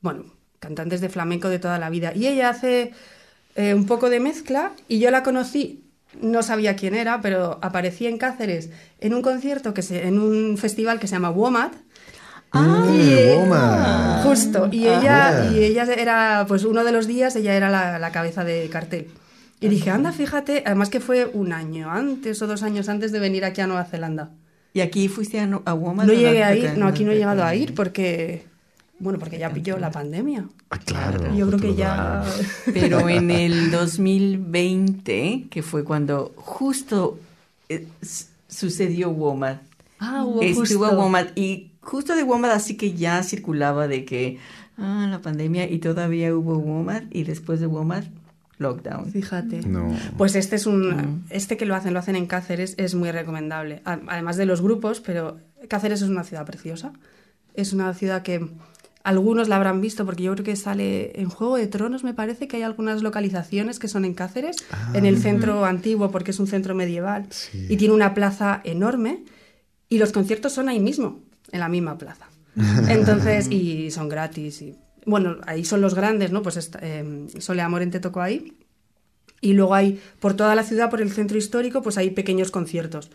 bueno, cantantes de flamenco de toda la vida. Y ella hace eh, un poco de mezcla y yo la conocí, no sabía quién era, pero aparecí en Cáceres en un concierto, que se, en un festival que se llama WOMAD. Ah, Y-. Justo, y Ah. ella, Mira. y ella era, pues uno de los días, ella era la, la cabeza de cartel. Y dije, anda, fíjate, además que fue un año antes o dos años antes de venir aquí a Nueva Zelanda. ¿Y aquí fuiste a, no- a Woman? No llegué a ir, no, aquí no he llegado a ir porque, bueno, porque ya pilló la pandemia. Ah, claro. Yo creo que ya... [laughs] Pero en [laughs] el 2020, que fue cuando justo eh, sucedió WOMAD. Ah, hubo Estuvo justo. WOMAD y justo de WOMAD así que ya circulaba de que ah, la pandemia y todavía hubo WOMAD y después de WOMAD, lockdown. Fíjate. No. Pues este es un, este que lo hacen, lo hacen en Cáceres, es muy recomendable. A- Además de los grupos, pero Cáceres es una ciudad preciosa. Es una ciudad que algunos la habrán visto, porque yo creo que sale en Juego de Tronos, me parece que hay algunas localizaciones que son en Cáceres, en el centro antiguo, porque es un centro medieval, Sí. y tiene una plaza enorme, y los conciertos son ahí mismo, en la misma plaza. [laughs] Entonces, y son gratis. Y, bueno, ahí son los grandes, ¿no? Pues esta- eh, Solea Morente tocó ahí. Y luego hay, por toda la ciudad, por el centro histórico, pues hay pequeños conciertos.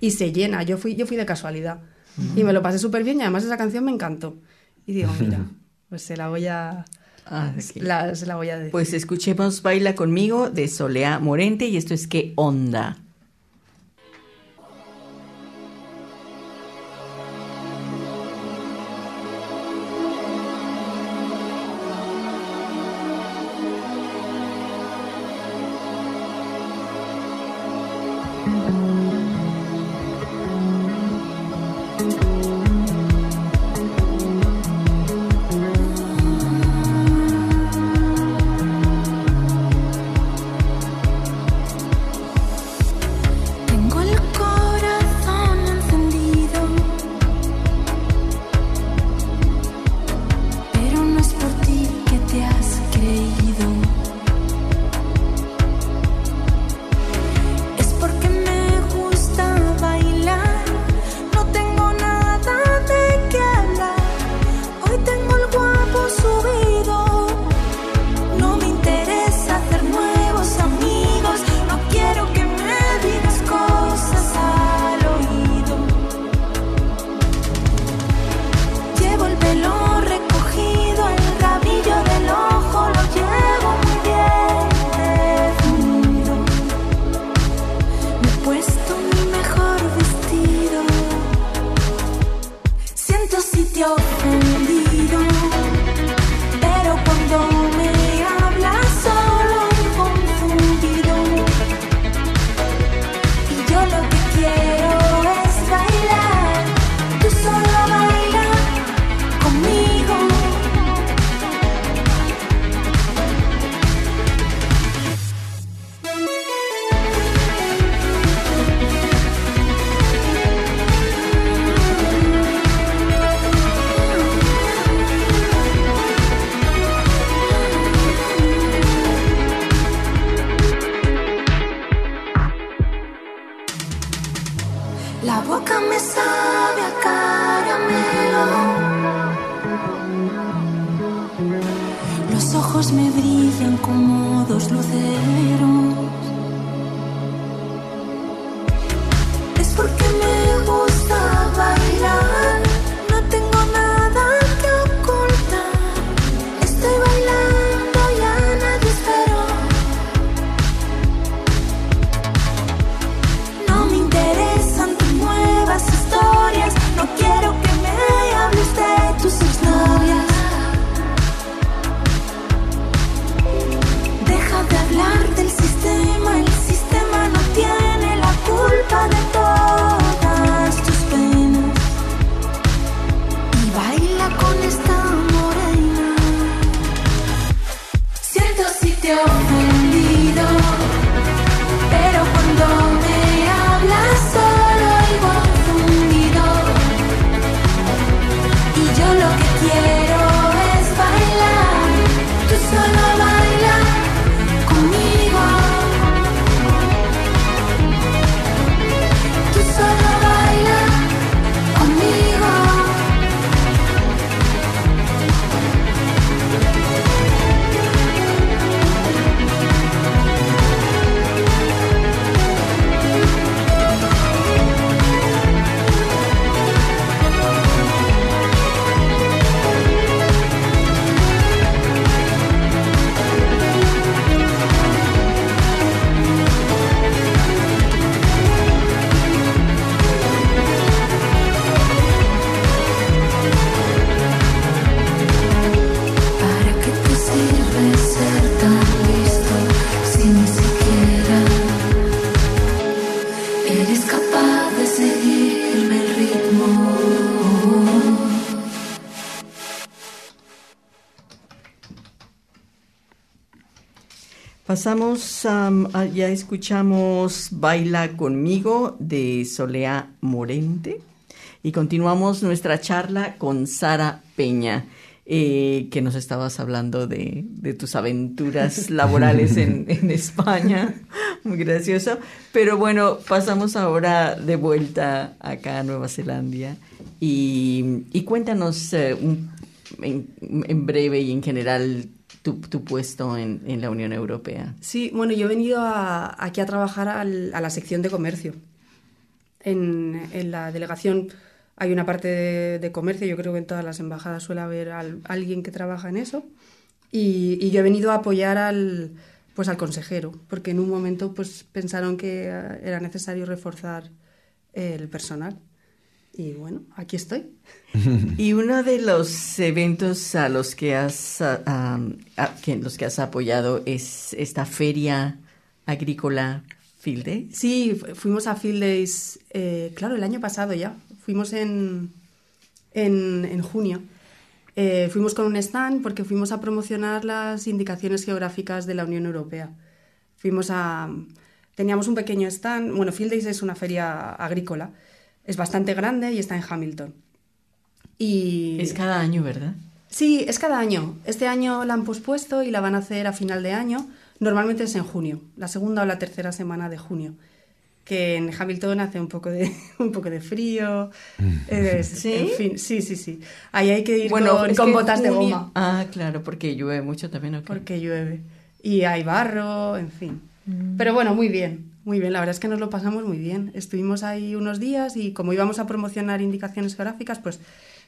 Y se llena. Yo fui, yo fui de casualidad. Y me lo pasé súper bien y además esa canción me encantó. Y digo, mira, [laughs] pues se la voy a, Ah, la- se la voy a decir. Pues escuchemos Baila conmigo de Soleá Morente y esto es ¿Qué onda? Pasamos, am, a- ya escuchamos Baila conmigo de Solea Morente y continuamos nuestra charla con Sara Peña, eh, que nos estabas hablando de, de tus aventuras [laughs] laborales en, en España. Muy gracioso. Pero bueno, pasamos ahora de vuelta acá a Nueva Zelanda y, y cuéntanos eh, un- en, en breve y en general tu, tu puesto en, en la Unión Europea. Sí, bueno, yo he venido a- aquí a trabajar al- a la sección de comercio. En, en la delegación hay una parte de, de comercio, yo creo que en todas las embajadas suele haber al- alguien que trabaja en eso. Y, y yo he venido a apoyar al, pues, al consejero, porque en un momento pues, pensaron que era necesario reforzar el personal. Y bueno, aquí estoy. Y uno de los eventos a los que has, ah, ah, a- que- los que has apoyado es esta feria agrícola Field Day. Sí, fu- fuimos a Field Days, eh, claro, el año pasado ya. Fuimos en, en, en junio. Eh, fuimos con un stand porque fuimos a promocionar las indicaciones geográficas de la Unión Europea. Fuimos a... Teníamos un pequeño stand. Bueno, Field Days es una feria agrícola. Es bastante grande y está en Hamilton. Y... Es cada año, ¿verdad? Sí, es cada año. Este año la han pospuesto y la van a hacer a final de año. Normalmente es en junio, la segunda o la tercera semana de junio. Que en Hamilton hace un poco de, [laughs] un poco de frío. es- ¿Sí? En fin, sí, sí, sí. Ahí hay que ir Bueno, con, es con que botas de goma Ah, claro, porque llueve mucho también. ¿o qué? porque llueve. Y hay barro, en fin. Pero bueno, muy bien, muy bien. La verdad es que nos lo pasamos muy bien. Estuvimos ahí unos días y como íbamos a promocionar indicaciones geográficas, pues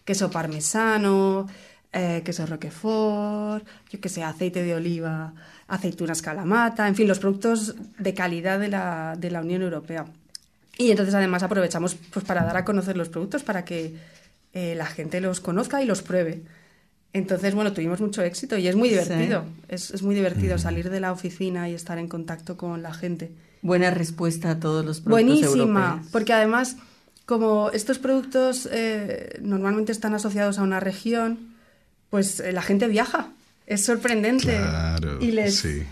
queso parmesano, eh, queso roquefort, yo qué sé, aceite de oliva, aceitunas calamata, en fin, los productos de calidad de la, de la Unión Europea. Y entonces además aprovechamos pues, para dar a conocer los productos, para que eh, la gente los conozca y los pruebe. Entonces, bueno, tuvimos mucho éxito y es muy Sí. divertido. Es, es muy divertido salir de la oficina y estar en contacto con la gente. Buena respuesta a todos los productos Buenísima, europeos. porque además, como estos productos eh, normalmente están asociados a una región, pues eh, la gente viaja. Es sorprendente. Claro, y les, sí.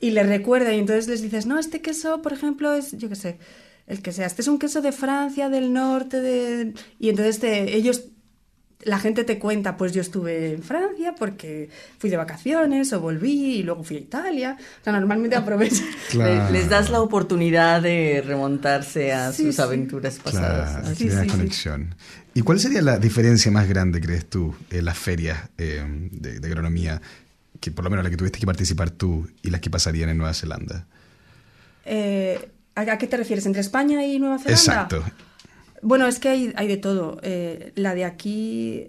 y les recuerda, y entonces les dices, no, este queso, por ejemplo, es, yo qué sé, el que sea, este es un queso de Francia, del norte, de... y entonces te, ellos, la gente te cuenta, pues yo estuve en Francia porque fui de vacaciones o volví y luego fui a Italia. O sea, normalmente. [laughs] Claro. Le- Les das la oportunidad de remontarse a Sí, sus sí. aventuras pasadas. Claro, Sí, la sí. conexión. ¿Y cuál sería la diferencia más grande, crees tú, en las ferias eh, de, de agronomía que por lo menos la que tuviste que participar tú y las que pasarían en Nueva Zelanda? Eh, ¿a, a qué te refieres? ¿Entre España y Nueva Zelanda? Exacto. Bueno, es que hay, hay de todo. Eh, la de aquí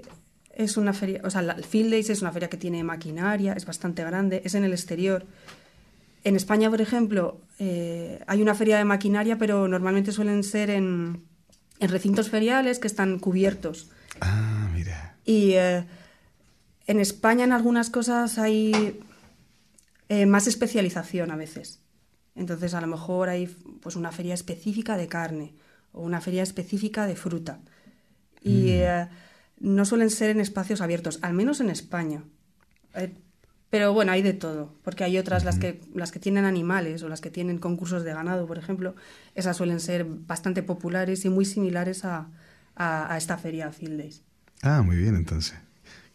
es una feria, o sea, la Field Days es una feria que tiene maquinaria, es bastante grande, es en el exterior. En España, por ejemplo, eh, hay una feria de maquinaria, pero normalmente suelen ser en, en recintos feriales que están cubiertos. Ah, mira. Y eh, en España en algunas cosas hay eh, más especialización a veces. Entonces a lo mejor hay pues una feria específica de carne o una feria específica de fruta. Y eh, no suelen ser en espacios abiertos, al menos en España. Eh, pero bueno, hay de todo, porque hay otras, las, que, las que tienen animales o las que tienen concursos de ganado, por ejemplo, esas suelen ser bastante populares y muy similares a, a- a esta feria Field Days. Ah, muy bien, entonces.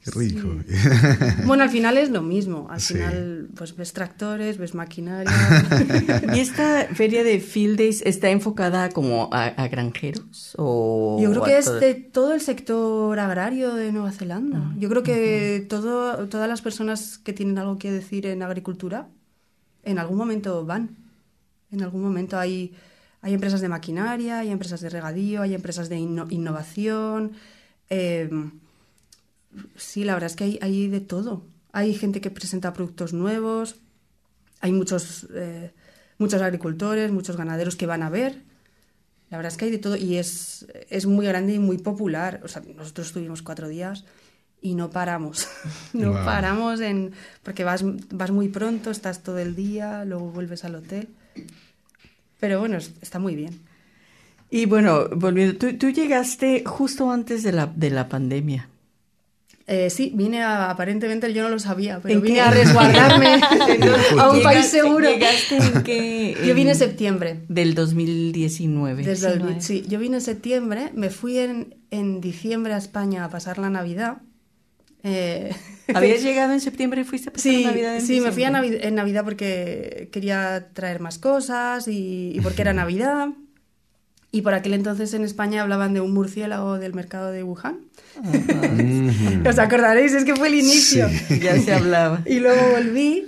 Qué rico. [laughs] Bueno, al final es lo mismo. Al Sí. final, pues ves tractores, ves maquinaria. [laughs] ¿Y esta feria de Field Days está enfocada como a, a granjeros? O Yo creo que es todo- de todo el sector agrario de Nueva Zelanda. Yo creo que todo, todas las personas que tienen algo que decir en agricultura, en algún momento van. En algún momento hay, hay empresas de maquinaria, hay empresas de regadío, hay empresas de inno- innovación. eh, sí, la verdad es que hay, hay de todo. Hay gente que presenta productos nuevos, hay muchos, eh, muchos agricultores, muchos ganaderos que van a ver. La verdad es que hay de todo y es, es muy grande y muy popular. O sea, nosotros estuvimos cuatro días y no paramos. [laughs] no paramos en. porque vas, vas muy pronto, estás todo el día, luego vuelves al hotel. Pero bueno, es- está muy bien. Y bueno, volviendo, tú, tú llegaste justo antes de la, de la pandemia. Eh, sí, vine a, aparentemente yo no lo sabía, pero ¿En vine qué? a resguardarme [laughs] [laughs] a un país seguro. Yo vine en septiembre. Del 2019. Desde el- 19. sí, yo vine en septiembre, me fui en, en diciembre a España a pasar la Navidad. Eh, ¿Habías [laughs] llegado en septiembre y fuiste a pasar Sí, Navidad en sí, me fui a? Navi- en Navidad porque quería traer más cosas y, y porque era Navidad. Y por aquel entonces en España hablaban de un murciélago del mercado de Wuhan. [laughs] ¿Os acordaréis? Es que fue el inicio. Ya se hablaba. Y luego volví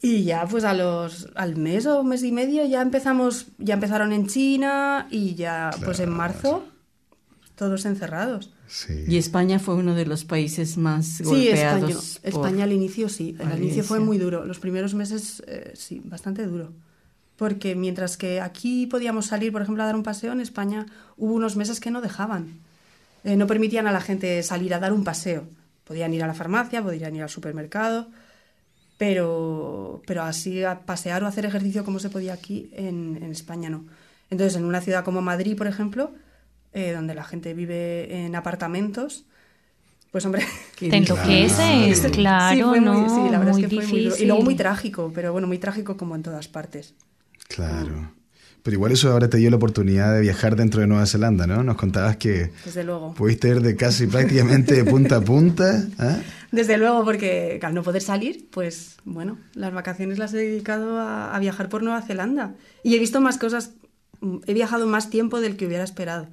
y ya pues a los al mes o mes y medio ya empezamos, ya empezaron en China y ya pues en marzo todos encerrados. Sí. Y España fue uno de los países más Sí, golpeados. España, por- España al inicio sí, al al inicio fue muy duro. Los primeros meses eh, sí, bastante duro. Porque mientras que aquí podíamos salir, por ejemplo, a dar un paseo, en España hubo unos meses que no dejaban. Eh, no permitían a la gente salir a dar un paseo. Podían ir a la farmacia, podían ir al supermercado, pero, pero así a pasear o hacer ejercicio como se podía aquí, en, en España no. Entonces, en una ciudad como Madrid, por ejemplo, eh, donde la gente vive en apartamentos, pues hombre, [laughs] Te difícil. enloqueces, claro, Sí, fue muy- no, sí, la verdad muy es que fue muy difícil. Y luego muy trágico, pero bueno, muy trágico como en todas partes. Claro. Pero igual eso ahora te dio la oportunidad de viajar dentro de Nueva Zelanda, ¿no? Nos contabas que Desde luego. pudiste ir de casi prácticamente de punta a punta. [laughs] ¿ah? Desde luego, porque al no poder salir, pues bueno, las vacaciones las he dedicado a, a viajar por Nueva Zelanda. Y he visto más cosas, mm, he viajado más tiempo del que hubiera esperado.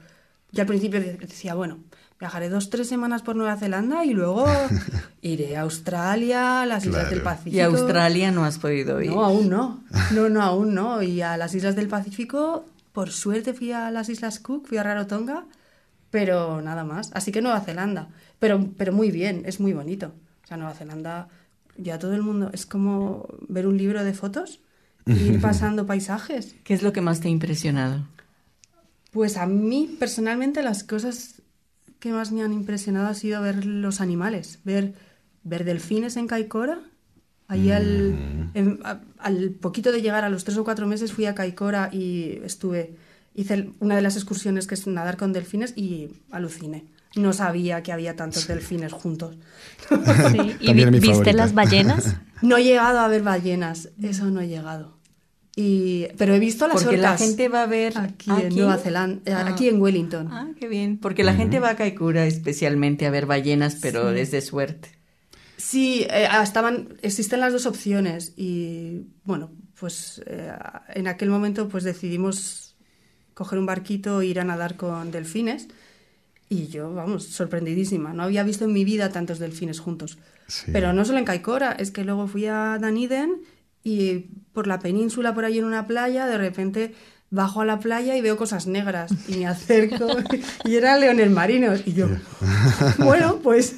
Yo al principio de- decía, bueno, viajaré dos, tres semanas por Nueva Zelanda y luego [laughs] iré a Australia, a las Islas del Pacífico. Y a Australia no has podido ir. No, aún no. No, no, aún no. Y a las Islas del Pacífico, por suerte fui a las Islas Cook, fui a Rarotonga, pero nada más. Así que Nueva Zelanda. Pero, pero muy bien, es muy bonito. O sea, Nueva Zelanda, ya todo el mundo, es como ver un libro de fotos y ir [laughs] pasando paisajes. ¿Qué es lo que más te ha impresionado? Pues a mí, personalmente, las cosas que más me han impresionado ha sido ver los animales, ver, ver delfines en Caicora. Ahí al, en- a- al poquito de llegar, a los tres o cuatro meses, fui a Caicora y estuve, hice una de las excursiones que es nadar con delfines y aluciné. No sabía que había tantos delfines juntos. Sí, ¿Y vi- viste las ballenas? [laughs] No he llegado a ver ballenas, eso no he llegado. Y, pero he visto las Porque la orcas gente va a ver aquí, en Nueva Zelanda, eh, Ah. aquí en Wellington. Ah, qué bien. Porque la gente va a Kaikoura especialmente a ver ballenas, pero es de suerte. Sí, eh, ah, estaban, existen las dos opciones y bueno, pues eh, en aquel momento pues decidimos coger un barquito e ir a nadar con delfines Y yo, vamos, sorprendidísima. No había visto en mi vida tantos delfines juntos. Sí. Pero no solo en Caicora, es que luego fui a Dunedin y por la península, por ahí en una playa, de repente bajo a la playa y veo cosas negras y me acerco [laughs] y eran leones marinos. Y yo, [laughs] bueno, pues...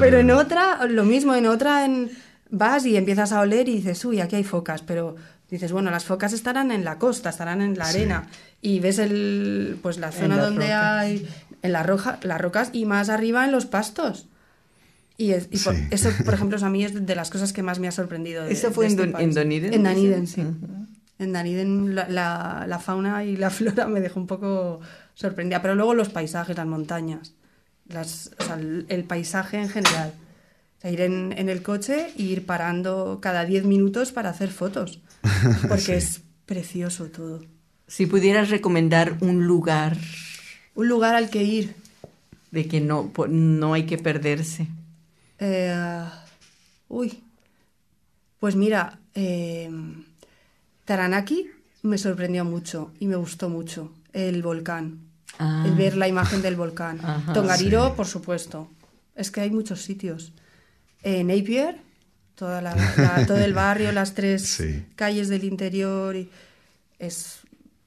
Pero en otra, lo mismo, en otra en... vas y empiezas a oler y dices, uy, aquí hay focas, pero dices, bueno, las focas estarán en la costa, estarán en la Sí. arena y ves el, pues la zona las donde rocas. hay en la roja, las rocas y más arriba en los pastos. Y, es- y por- Sí. eso, por [laughs] ejemplo, a mí es de las cosas que más me ha sorprendido. de- ¿Eso fue de en este en Dunedin, En? Dunedin, sí. En Dunedin la, la- la fauna y la [laughs] flora me dejó un poco sorprendida. Pero luego los paisajes, las montañas, las, o sea, el, el paisaje en general. O sea, ir en, en el coche e ir parando cada 10 minutos para hacer fotos. [laughs] Porque Sí. es precioso todo. Si pudieras recomendar un lugar Un lugar al que ir. de que no, no hay que perderse. Eh, uy. Pues mira, eh, Taranaki me sorprendió mucho y me gustó mucho. El volcán. Ah. El ver la imagen del volcán. [laughs] Ajá. Tongariro, Sí. por supuesto. Es que hay muchos sitios. Eh, Napier, toda la- la- todo el barrio, las tres [laughs] Sí. calles del interior. y es,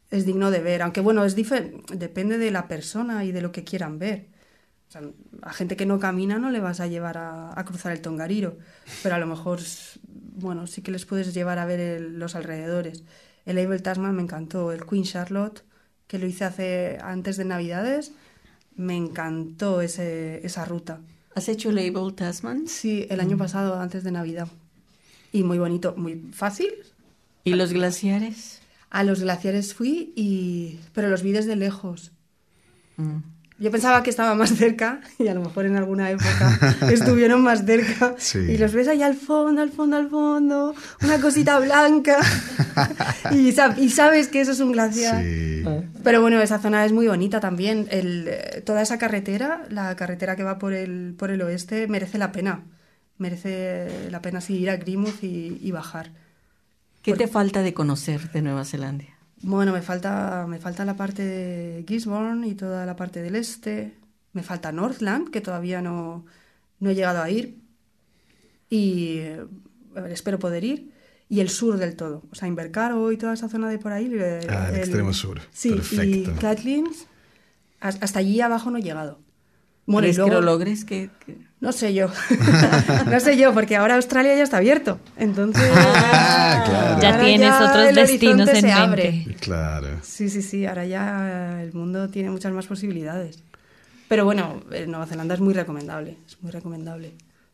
es digno de ver. Aunque bueno, es depende de la persona y de lo que quieran ver. O sea, a gente que no camina no le vas a llevar a, a cruzar el Tongariro, pero a lo mejor, bueno, sí que les puedes llevar a ver el- los alrededores. El Abel Tasman me encantó, el Queen Charlotte, que lo hice hace antes de Navidades, me encantó ese, esa ruta. ¿Has hecho el Abel Tasman? Sí, el año pasado, antes de Navidad. Y muy bonito, muy fácil. ¿Y los glaciares? A los glaciares fui, y... pero los vi desde lejos. Mm. Yo pensaba que estaba más cerca y a lo mejor en alguna época [laughs] estuvieron más cerca Sí. y los ves ahí al fondo, al fondo, al fondo, una cosita blanca [laughs] y, sab- y sabes que eso es un glaciar. Sí. Pero bueno, esa zona es muy bonita también. El, eh, toda esa carretera, la carretera que va por el, por el oeste, merece la pena. Merece la pena sí, ir a Greymouth y, y bajar. ¿Qué te falta de conocer de Nueva Zelanda? Bueno, me falta, me falta la parte de Gisborne y toda la parte del este. Me falta Northland, que todavía no, no he llegado a ir. Y eh, a ver, espero poder ir. Y el sur del todo. O sea, Invercaro y toda esa zona de por ahí. eh, Ah, el extremo sur. Sí, Perfecto. y Catlins, has- hasta allí abajo no he llegado. Bueno, y ¿Crees que luego- lo logres? que No sé yo. [laughs] no sé yo, porque ahora Australia ya está abierto. Entonces. Ah, claro. Ya tienes otros el destinos en se mente. abre. Claro. Sí, sí, sí, ahora ya el mundo tiene muchas más posibilidades. Pero bueno, eh, Nueva Zelanda es muy recomendable, es muy recomendable.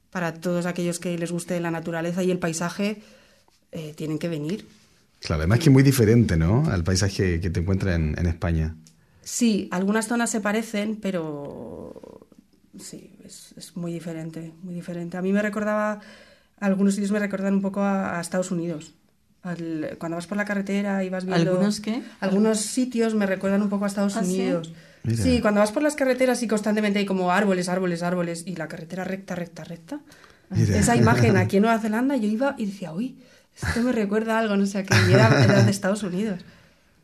Para todos aquellos que les guste la naturaleza y el paisaje, eh, tienen que venir. Claro, además que es muy diferente, ¿no? Al paisaje que te encuentras en, en España. Sí, algunas zonas se parecen, pero sí, es, es muy diferente, muy diferente. A mí me recordaba, algunos sitios me recordan un poco a, a Estados Unidos. Al- cuando vas por la carretera y vas viendo... ¿Algunos qué? Algunos sitios me recuerdan un poco a Estados ¿Ah? Unidos. Sí, cuando vas por las carreteras y constantemente hay como árboles, árboles, árboles y la carretera recta, recta, recta. Mira. Esa imagen [laughs] aquí en Nueva Zelanda yo iba y decía, uy, esto me recuerda a algo, no sé, a qué, y era, era de Estados Unidos.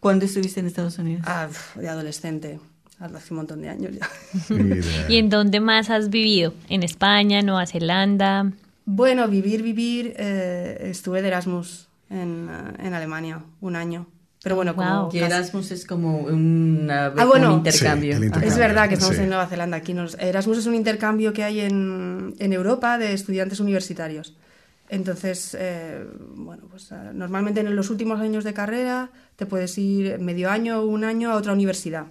¿Cuándo estuviste en Estados Unidos? Ah, de adolescente, hace un montón de años ya. [laughs] ¿Y en dónde más has vivido? ¿En España, Nueva Zelanda? Bueno, vivir, vivir, eh, estuve de Erasmus en, eh, en Alemania un año. Pero bueno, como Wow. Erasmus es como una Ah, bueno. un intercambio. Sí, intercambio. Es verdad que estamos sí. en Nueva Zelanda. Aquí nos- Erasmus es un intercambio que hay en, en Europa de estudiantes universitarios. Entonces, eh, bueno, pues normalmente en los últimos años de carrera te puedes ir medio año o un año a otra universidad.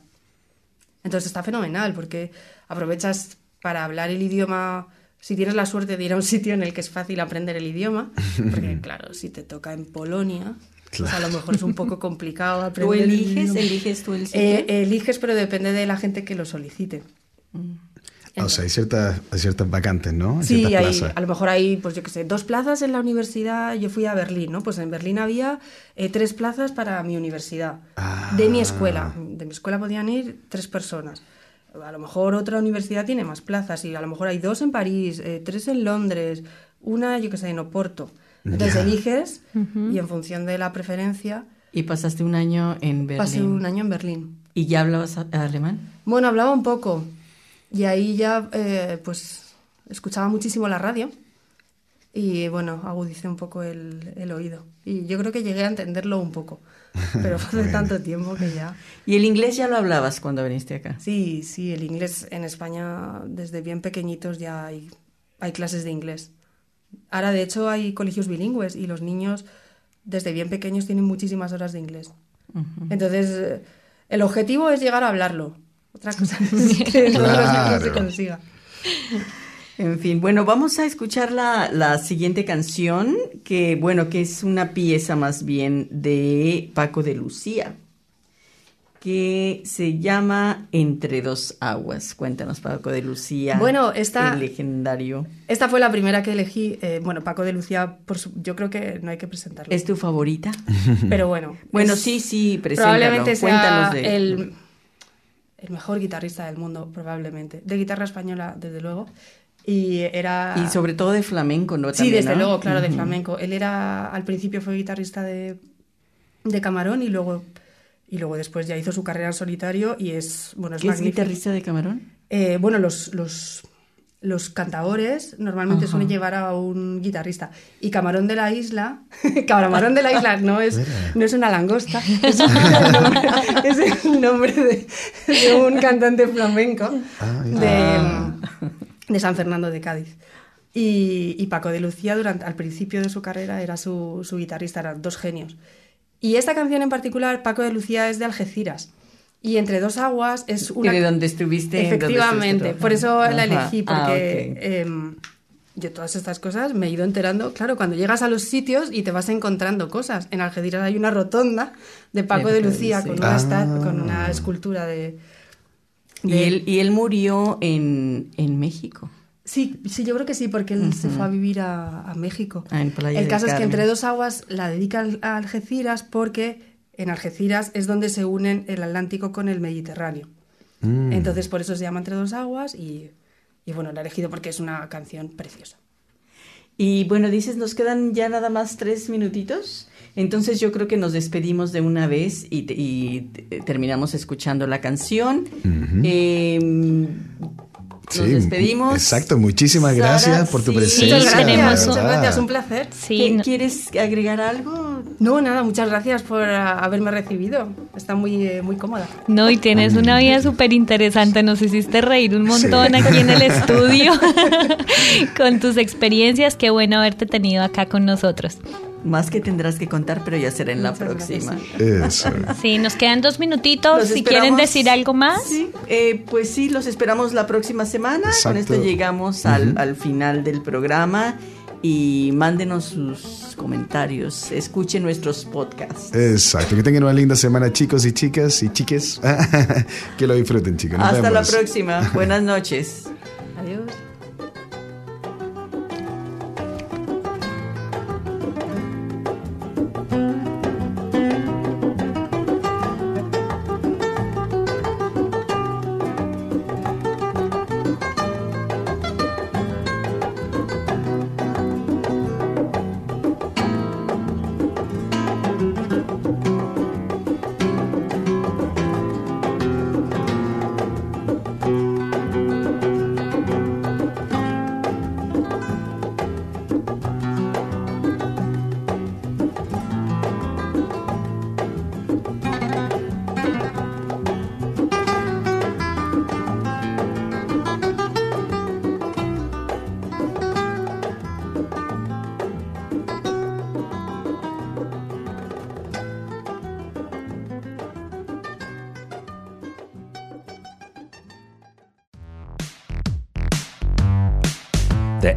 Entonces está fenomenal porque aprovechas para hablar el idioma, si tienes la suerte de ir a un [laughs] sitio en el que es fácil aprender el idioma, porque [laughs] claro, si te toca en Polonia, pues a lo mejor es un poco complicado aprender ¿Tú el eliges, idioma. eliges tú el sitio? Eh, eliges, pero depende de la gente que lo solicite. Ah, o sea, hay ciertas, hay ciertas vacantes, ¿no? Hay Sí, ciertas hay, plazas. a lo mejor hay, pues yo qué sé, dos plazas en la universidad. Yo fui a Berlín, ¿no? Pues en Berlín había eh, tres plazas para mi universidad, Ah. de mi escuela. De mi escuela podían ir tres personas. A lo mejor otra universidad tiene más plazas y a lo mejor hay dos en París, eh, tres en Londres, una, yo qué sé, en Oporto. Entonces Ya. eliges y en función de la preferencia Y pasaste un año en Berlín. pasé un año en Berlín. ¿Y ya hablabas a- alemán? Bueno, hablaba un poco y ahí ya eh, pues escuchaba muchísimo la radio y bueno, agudicé un poco el, el oído. Y yo creo que llegué a entenderlo un poco, pero fue [laughs] hace tanto tiempo que ya... [laughs] ¿Y el inglés ya lo hablabas cuando viniste acá? Sí, sí, el inglés en España desde bien pequeñitos ya hay, hay clases de inglés. Ahora de hecho hay colegios bilingües y los niños desde bien pequeños tienen muchísimas horas de inglés. Entonces, eh, el objetivo es llegar a hablarlo. Otra cosa es que no, no se Claro. consiga. En fin, bueno, vamos a escuchar la, la siguiente canción, que bueno, que es una pieza más bien de Paco de Lucía, que se llama Entre dos aguas. Cuéntanos, Paco de Lucía. Bueno, esta- El legendario. Esta fue la primera que elegí. eh, bueno, Paco de Lucía, por su- yo creo que no hay que presentarlo. ¿Es tu favorita? Pero bueno. Bueno, es- sí, sí, preséntalo. Probablemente sea Cuéntanos de el, el mejor guitarrista del mundo, probablemente. De guitarra española, desde luego. Y era... Y sobre todo de flamenco, ¿no? Sí, desde ¿no? luego, claro, de flamenco. Él era, al principio fue guitarrista de, de Camarón y luego, y luego después ya hizo su carrera en solitario y es, bueno, es ¿Qué es guitarrista de Camarón? Eh, bueno, los, los, los cantadores normalmente Ajá. suelen llevar a un guitarrista. Y Camarón de la Isla, [laughs] Camarón de la Isla no es, no es una langosta, [laughs] es, el nombre, es el nombre de, de un cantante flamenco Ah, de, de San Fernando de Cádiz. Y, y Paco de Lucía, durante, al principio de su carrera, era su, su guitarrista, eran dos genios. Y esta canción en particular, Paco de Lucía, es de Algeciras. Y Entre dos aguas es ¿Y una... de dónde estuviste? ¿Dónde estuviste Efectivamente, por eso la elegí, Ah, porque em, yo todas estas cosas me he ido enterando. Claro, cuando llegas a los sitios y te vas encontrando cosas. En Algeciras hay una rotonda de Paco De Lucía con una, Ah. con una escultura de... Y él, y él murió en, en México. Sí, sí, yo creo que sí, porque él se fue a vivir a, a México. Ah, el caso es que. Entre dos aguas la dedica a Algeciras porque en Algeciras es donde se unen el Atlántico con el Mediterráneo. Mm. Entonces por eso se llama Entre dos aguas y, y bueno, la he elegido porque es una canción preciosa. Y bueno, dices, nos quedan ya nada más tres minutitos. Entonces yo creo que nos despedimos de una vez y, te- y te- terminamos escuchando la canción. Eh, nos Sí, despedimos. exacto, muchísimas Sara, gracias por tu sí. presencia. Muchas gracias, un- muchas gracias, un placer. Sí, ¿Qué- no- ¿Quieres agregar algo? No, nada, muchas gracias por haberme recibido. Está muy, eh, muy cómoda. No, y tienes una vida súper interesante, nos hiciste reír un montón aquí en el estudio [laughs] [laughs] con tus experiencias, qué bueno haberte tenido acá con nosotros. Más que tendrás que contar, pero ya será en la Muchas próxima. gracias, Eso. Sí, nos quedan dos minutitos, Los si esperamos- quieren decir algo más. Sí, eh, pues sí, los esperamos la próxima semana. Con esto llegamos al, al final del programa y mándenos sus comentarios, escuchen nuestros podcasts. Exacto. Que tengan una linda semana, chicos y chicas y chiques. [laughs] que lo disfruten, chicos. Nos Hasta la próxima. [laughs] Buenas noches. Adiós.